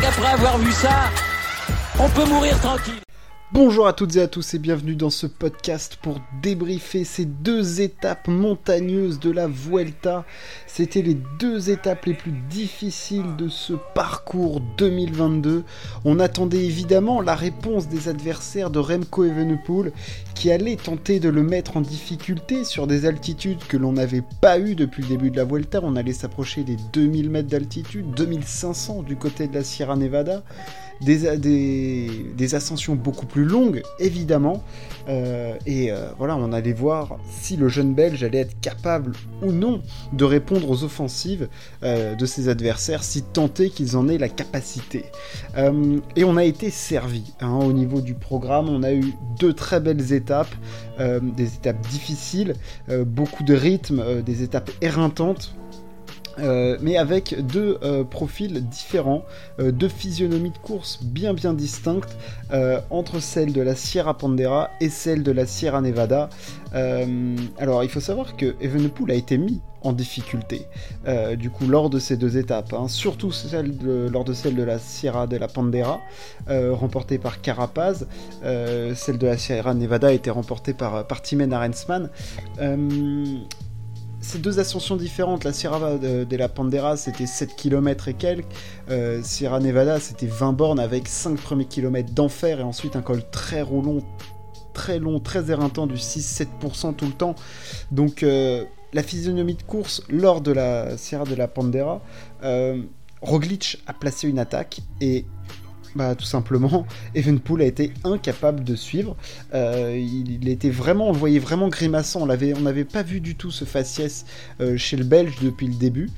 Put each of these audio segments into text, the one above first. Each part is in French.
qu'après avoir vu ça, on peut mourir tranquille. Bonjour à toutes et à tous et bienvenue dans ce podcast pour débriefer ces deux étapes montagneuses de la Vuelta. C'était les deux étapes les plus difficiles de ce parcours 2022. On attendait évidemment la réponse des adversaires de Remco Evenepoel qui allait tenter de le mettre en difficulté sur des altitudes que l'on n'avait pas eues depuis le début de la Vuelta. On allait s'approcher des 2000 mètres d'altitude, 2500 du côté de la Sierra Nevada des, ascensions beaucoup plus longues, évidemment. Euh, et euh, voilà, on allait voir si le jeune Belge allait être capable ou non de répondre aux offensives euh, de ses adversaires, si est qu'ils en aient la capacité. et on a été servi hein, au niveau du programme. On a eu deux très belles étapes, des étapes difficiles, beaucoup de rythme, des étapes éreintantes. Euh, mais avec deux euh, profils différents, euh, deux physionomies de course bien bien distinctes entre celle de la Sierra Pandera et celle de la Sierra Nevada. alors il faut savoir que Evenepoel a été mis en difficulté du coup lors de ces deux étapes, hein. surtout lors de celle de la Sierra de la Pandera remportée par Carapaz, celle de la Sierra Nevada a été remportée par, par Timen Arensman c'est deux ascensions différentes. La Sierra de, la Pandera, c'était 7 km et quelques. Euh, Sierra Nevada, c'était 20 bornes avec 5 premiers kilomètres d'enfer et ensuite un col très roulant, très long, très éreintant du 6-7% tout le temps. Donc euh, la physionomie de course lors de la Sierra de la Pandera, euh, Roglic a placé une attaque et bah, tout simplement, Evenpool a été incapable de suivre. Euh, il, était vraiment, on le voyait vraiment grimaçant. On n'avait pas vu du tout ce faciès euh, chez le Belge depuis le début.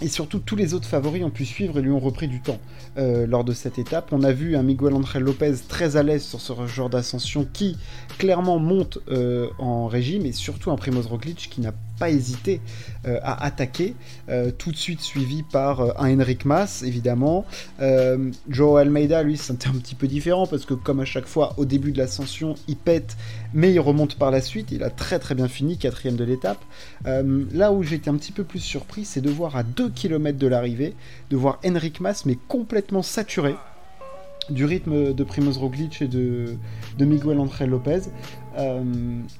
Et surtout, tous les autres favoris ont pu suivre et lui ont repris du temps euh, lors de cette étape. On a vu un Miguel André Lopez très à l'aise sur ce genre d'ascension qui clairement monte en régime et surtout un Primoz Roglic qui n'a pas hésité euh, à attaquer, euh, tout de suite suivi par euh, un Henrik Mas, évidemment. Joe Almeida, lui, c'était un petit peu différent parce que, comme à chaque fois, au début de l'ascension, il pète, mais il remonte par la suite. Il a très très bien fini, quatrième de l'étape. là où j'étais un petit peu plus surpris, c'est de voir à 2 km de l'arrivée, de voir Henrik Mas, mais complètement saturé du rythme de Primoz Roglic et de, Miguel André Lopez. Euh,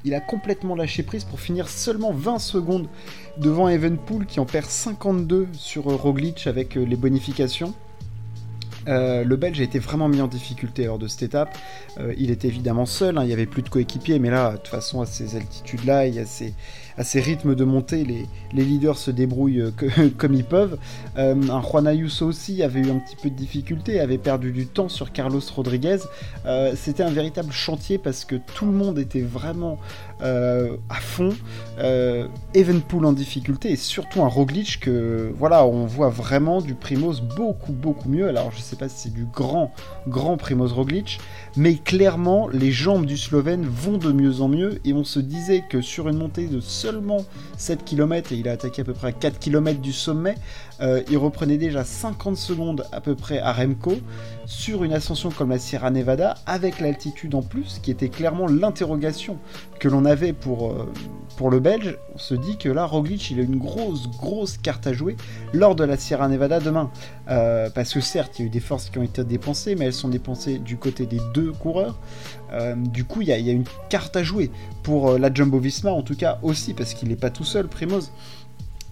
il a complètement lâché prise pour finir seulement 20 secondes devant Evenpool qui en perd 52 sur Roglic avec euh, les bonifications. Euh, le Belge a été vraiment mis en difficulté lors de cette étape. il était évidemment seul, hein, il n'y avait plus de coéquipiers, mais là, de toute façon, à ces altitudes-là, il y a ces, à ces rythmes de montée, les, leaders se débrouillent euh, comme ils peuvent. Euh, un Juan Ayuso aussi avait eu un petit peu de difficulté, avait perdu du temps sur Carlos Rodriguez. Euh, c'était un véritable chantier parce que tout le monde était vraiment à fond. Evenpool en difficulté et surtout un Roglic que voilà, on voit vraiment du Primoz beaucoup beaucoup mieux. Alors je sais pas si c'est du grand grand Primoz Roglic, mais clairement les jambes du Slovène vont de mieux en mieux et on se disait que sur une montée de 7 km et il a attaqué à peu près à 4 km du sommet. Euh, il reprenait déjà 50 secondes à peu près à Remco sur une ascension comme la Sierra Nevada avec l'altitude en plus qui était clairement l'interrogation que l'on avait pour, euh, le Belge. On se dit que là Roglic il a une grosse grosse carte à jouer lors de la Sierra Nevada demain. Euh, parce que certes il y a eu des forces qui ont été dépensées mais elles sont dépensées du côté des deux coureurs. du coup il y, a, une carte à jouer pour la Jumbo Visma en tout cas aussi parce qu'il n'est pas tout seul Primoz.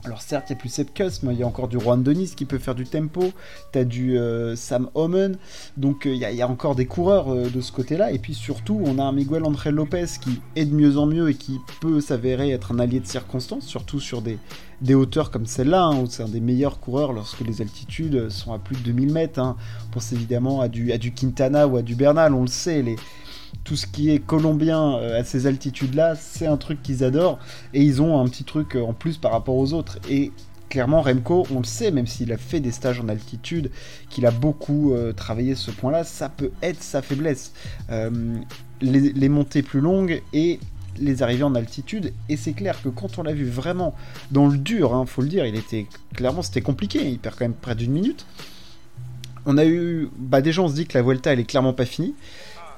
Alors certes, il n'y a plus mais il y a encore du Juan Denis qui peut faire du tempo. Tu as du euh, Sam Omen. Donc euh, il y, a encore des coureurs euh, de ce côté-là. Et puis surtout, on a un Miguel André Lopez qui est de mieux en mieux et qui peut s'avérer être un allié de circonstance, surtout sur des, hauteurs comme celle-là, hein, où c'est un des meilleurs coureurs lorsque les altitudes sont à plus de 2000 mètres. Hein. On pense évidemment à du, à du Quintana ou à du Bernal, on le sait. Tout ce qui est colombien euh, à ces altitudes-là, c'est un truc qu'ils adorent. Et ils ont un petit truc euh, en plus par rapport aux autres. Et clairement, Remco, on le sait, même s'il a fait des stages en altitude, qu'il a beaucoup euh, travaillé ce point-là, ça peut être sa faiblesse. les, montées plus longues et les arrivées en altitude. Et c'est clair que quand on l'a vu vraiment dans le dur, hein, faut le dire, il était clairement c'était compliqué. Il perd quand même près d'une minute. On a eu, bah déjà on se dit que la Vuelta elle est clairement pas finie.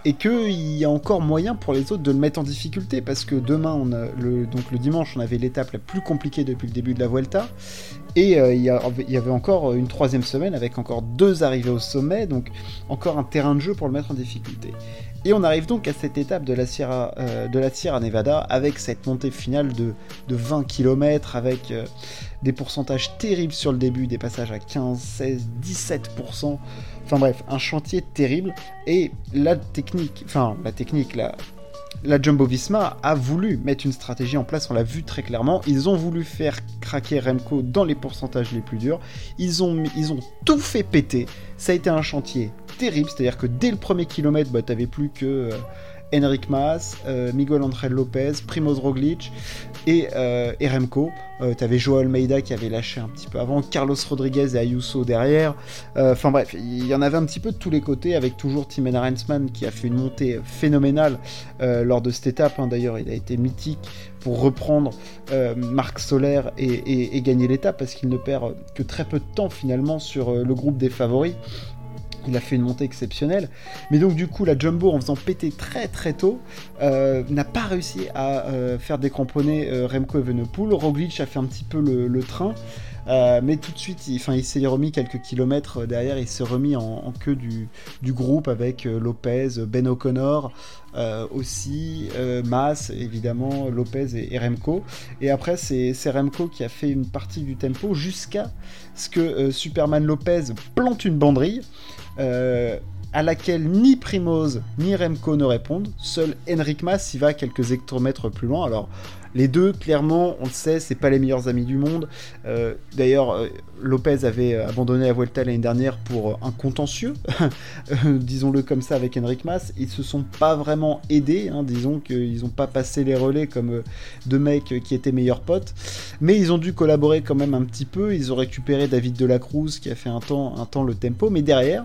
Et qu'il y a encore moyen pour les autres de le mettre en difficulté parce que demain, donc le dimanche, on avait l'étape la plus compliquée depuis le début de la Vuelta et euh, il, y avait encore une troisième semaine avec encore deux arrivées au sommet, donc encore un terrain de jeu pour le mettre en difficulté. Et on arrive donc à cette étape de la Sierra, euh, de la Sierra Nevada avec cette montée finale de, 20 km avec euh, des pourcentages terribles sur le début, des passages à 15, 16, 17%. Enfin bref, un chantier terrible. Et la technique, enfin la technique, la, la Jumbo Visma a voulu mettre une stratégie en place, on l'a vu très clairement. Ils ont voulu faire craquer Remco dans les pourcentages les plus durs. Ils ont, tout fait péter. Ça a été un chantier terrible, c'est-à-dire que dès le premier kilomètre, bah, t'avais plus que. Euh, Enric Mas, euh, Miguel Angel Lopez, Primoz Roglic et, euh, Remco. Euh, T'avais Joao Almeida qui avait lâché un petit peu avant, Carlos Rodriguez et Ayuso derrière. Euh, enfin bref, il y en avait un petit peu de tous les côtés, avec toujours Tim Rensman qui a fait une montée phénoménale lors de cette étape. Hein. D'ailleurs, il a été mythique pour reprendre Marc Soler et gagner l'étape parce qu'il ne perd que très peu de temps finalement sur le groupe des favoris il a fait une montée exceptionnelle. Mais donc du coup, la Jumbo, en faisant péter très très tôt, euh, n'a pas réussi à euh, faire décramponner euh, Remco Evenepoel. Roglic a fait un petit peu le, train. mais tout de suite, il, il s'est remis quelques kilomètres derrière, il s'est remis en, queue du, groupe avec Lopez, Ben O'Connor, aussi Mas, évidemment, Lopez et, Remco. Et après, c'est Remco qui a fait une partie du tempo jusqu'à ce que Superman Lopez plante une banderille. Euh, à laquelle ni Primoz ni Remco ne répondent. Seul Henrik Mas y va quelques hectomètres plus loin. Alors, les deux, clairement, on le sait, c'est pas les meilleurs amis du monde. Euh, d'ailleurs, euh, Lopez avait abandonné la Vuelta l'année dernière pour un contentieux, disons-le comme ça, avec Henrik Mas. Ils se sont pas vraiment aidés, hein, disons qu'ils n'ont pas passé les relais comme deux mecs qui étaient meilleurs potes. Mais ils ont dû collaborer quand même un petit peu. Ils ont récupéré David Delacruz qui a fait un temps, un temps le tempo. Mais derrière,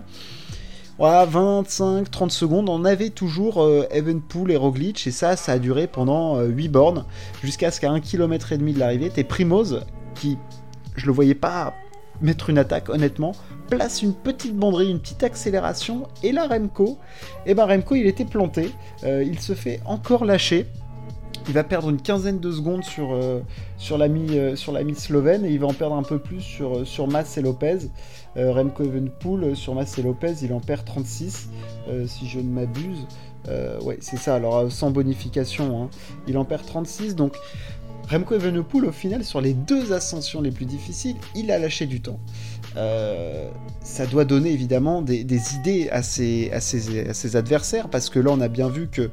voilà, 25, 30 secondes, on avait toujours euh, et Roglic, et ça, ça a duré pendant 8 euh, bornes, jusqu'à ce qu'à 1 km et demi de l'arrivée, t'es Primoz, qui, je le voyais pas mettre une attaque, honnêtement, place une petite banderie, une petite accélération, et là, Remco, et eh ben Remco, il était planté, euh, il se fait encore lâcher, il va perdre une quinzaine de secondes sur, euh, l'ami euh, sur slovène et il va en perdre un peu plus sur, euh, sur Mas et Lopez. Remco Evenpool sur Mas et Lopez, il en perd 36 si je ne m'abuse. ouais, c'est ça. Alors sans bonification, hein. il en perd 36. Donc Remco Evenepoel, au final, sur les deux ascensions les plus difficiles, il a lâché du temps. ça doit donner évidemment des, idées à ses, adversaires, parce que là, on a bien vu que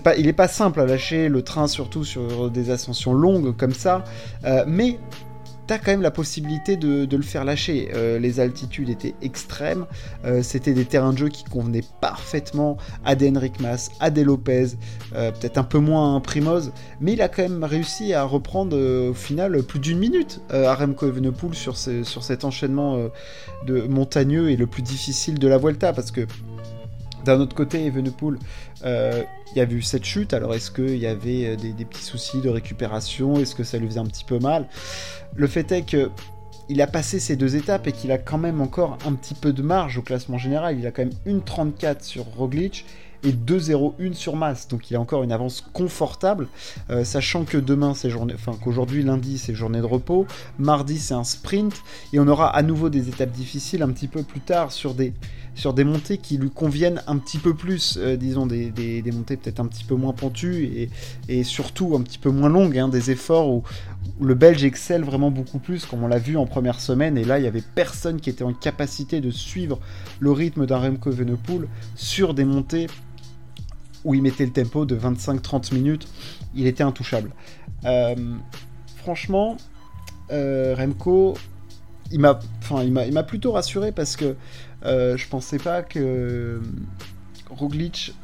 pas, il est pas simple à lâcher le train, surtout sur des ascensions longues comme ça, euh, mais t'as quand même la possibilité de, le faire lâcher. Euh, les altitudes étaient extrêmes, euh, c'était des terrains de jeu qui convenaient parfaitement à des Henrik Mas, à des Lopez, peut-être un peu moins à Primoz, mais il a quand même réussi à reprendre au final plus d'une minute à Remco Evenepoel sur, sur cet enchaînement de montagneux et le plus difficile de la Vuelta, parce que d'un autre côté, Evenepoel, euh, il y a eu cette chute. Alors, est-ce qu'il y avait euh, des, petits soucis de récupération? Est-ce que ça lui faisait un petit peu mal? Le fait est que il a passé ces deux étapes et qu'il a quand même encore un petit peu de marge au classement général. Il a quand même une 34 sur Roglic et 2-0-1 sur Mass. Donc il a encore une avance confortable, euh, sachant que demain c'est journée, enfin qu'aujourd'hui lundi c'est journée de repos, mardi c'est un sprint et on aura à nouveau des étapes difficiles un petit peu plus tard sur des sur des montées qui lui conviennent un petit peu plus, euh, disons des, montées peut-être un petit peu moins pentues et, et surtout un petit peu moins longues, hein, des efforts où, le Belge excelle vraiment beaucoup plus, comme on l'a vu en première semaine, et là il y avait personne qui était en capacité de suivre le rythme d'un Remco Evenepoel sur des montées où il mettait le tempo de 25-30 minutes, il était intouchable. Euh, franchement, euh, Remco, il m'a, plutôt rassuré parce que euh, je pensais pas que Roglic.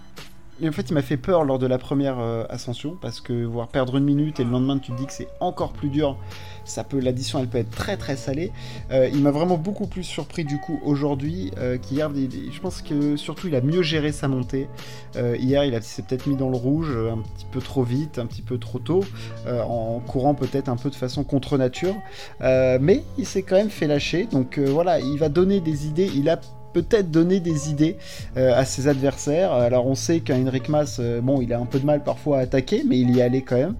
En fait, il m'a fait peur lors de la première ascension parce que voir perdre une minute et le lendemain tu te dis que c'est encore plus dur ça peut l'addition elle peut être très très salée. Euh, il m'a vraiment beaucoup plus surpris du coup aujourd'hui euh, qu'hier. Je pense que surtout il a mieux géré sa montée. Euh, hier il s'est peut-être mis dans le rouge un petit peu trop vite, un petit peu trop tôt, en courant peut-être un peu de façon contre nature. mais il s'est quand même fait lâcher. Donc voilà, il va donner des idées. Il a peut-être donner des idées euh, à ses adversaires. Alors on sait qu'un Henrik Mas, euh, bon, il a un peu de mal parfois à attaquer, mais il y allait quand même.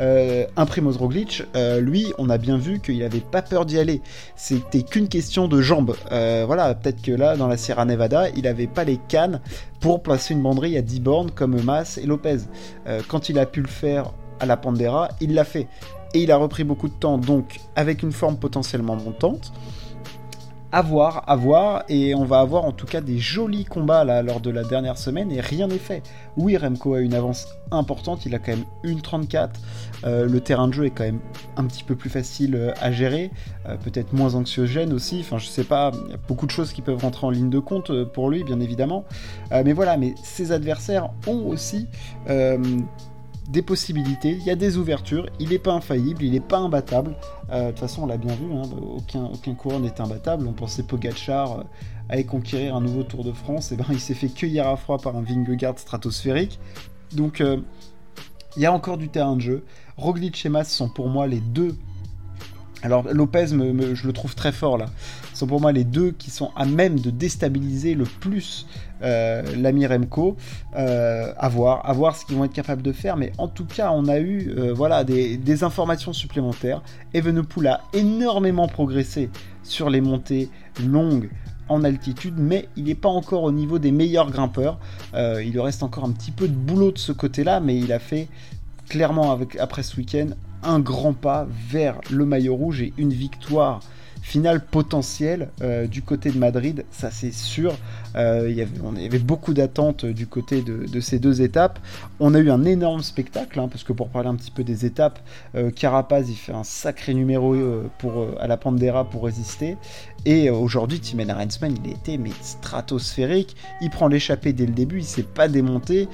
Euh, un Primoz Roglic, lui, on a bien vu qu'il n'avait pas peur d'y aller. C'était qu'une question de jambes. voilà, peut-être que là, dans la Sierra Nevada, il n'avait pas les cannes pour placer une banderille à 10 bornes comme Mas et Lopez. quand il a pu le faire à la Pandera, il l'a fait. Et il a repris beaucoup de temps, donc avec une forme potentiellement montante à voir, à voir, et on va avoir en tout cas des jolis combats là lors de la dernière semaine, et rien n'est fait. Oui, Remco a une avance importante, il a quand même une 34, euh, le terrain de jeu est quand même un petit peu plus facile euh, à gérer, euh, peut-être moins anxiogène aussi, enfin je sais pas, il y a beaucoup de choses qui peuvent rentrer en ligne de compte pour lui, bien évidemment, mais voilà, mais ses adversaires ont aussi des possibilités, il y a des ouvertures, il n'est pas infaillible, il n'est pas imbattable. Euh, de toute façon, on l'a bien vu, hein, aucun, aucun coureur n'est imbattable. On pensait Pogachar euh, allait conquérir un nouveau Tour de France, et ben il s'est fait cueillir à froid par un Vingegaard stratosphérique. Donc euh, il y a encore du terrain de jeu. Roglic et Mas sont pour moi les deux alors Lopez, je le trouve très fort là. Ce sont pour moi les deux qui sont à même de déstabiliser le plus euh, l'ami Remco. Euh, voir, ce qu'ils vont être capables de faire. Mais en tout cas, on a eu euh, voilà des, informations supplémentaires. Evenepoel a énormément progressé sur les montées longues en altitude, mais il n'est pas encore au niveau des meilleurs grimpeurs. il lui reste encore un petit peu de boulot de ce côté-là, mais il a fait clairement après ce week-end un grand pas vers le maillot rouge et une victoire finale potentielle euh, du côté de Madrid, ça c'est sûr. Euh, y avait, on beaucoup d'attentes du côté de, ces deux étapes. On a eu un énorme spectacle, hein, parce que pour parler un petit peu des étapes, euh, Carapaz il fait un sacré numéro pour, à la Pandera pour résister. Et aujourd'hui, Timen Arensman, il était stratosphérique. Il prend l'échappée dès le début, il s'est pas démonté.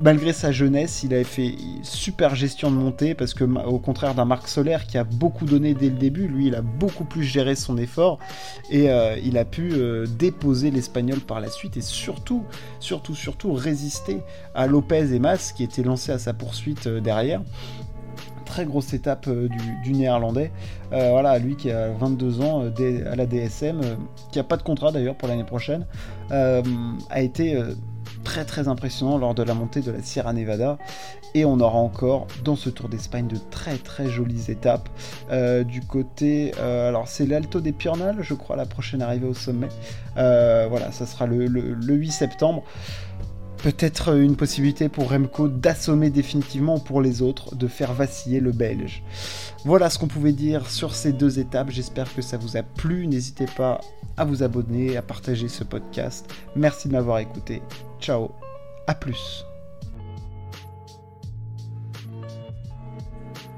Malgré sa jeunesse, il avait fait super gestion de montée parce que, au contraire d'un Marc Solaire qui a beaucoup donné dès le début, lui il a beaucoup plus géré son effort. Et euh, il a pu euh, déposer l'Espagnol par la suite et surtout, surtout, surtout résister à Lopez et Mas qui étaient lancés à sa poursuite euh, derrière très grosse étape du, néerlandais. voilà, lui qui a 22 ans à la DSM, qui a pas de contrat d'ailleurs pour l'année prochaine, a été très très impressionnant lors de la montée de la Sierra Nevada. Et on aura encore dans ce Tour d'Espagne de très très jolies étapes. Euh, du côté, euh, alors c'est l'Alto des Piornal, je crois, la prochaine arrivée au sommet. Euh, voilà, ça sera le, 8 septembre peut-être une possibilité pour Remco d'assommer définitivement pour les autres, de faire vaciller le Belge. Voilà ce qu'on pouvait dire sur ces deux étapes. J'espère que ça vous a plu. N'hésitez pas à vous abonner, à partager ce podcast. Merci de m'avoir écouté. Ciao, à plus.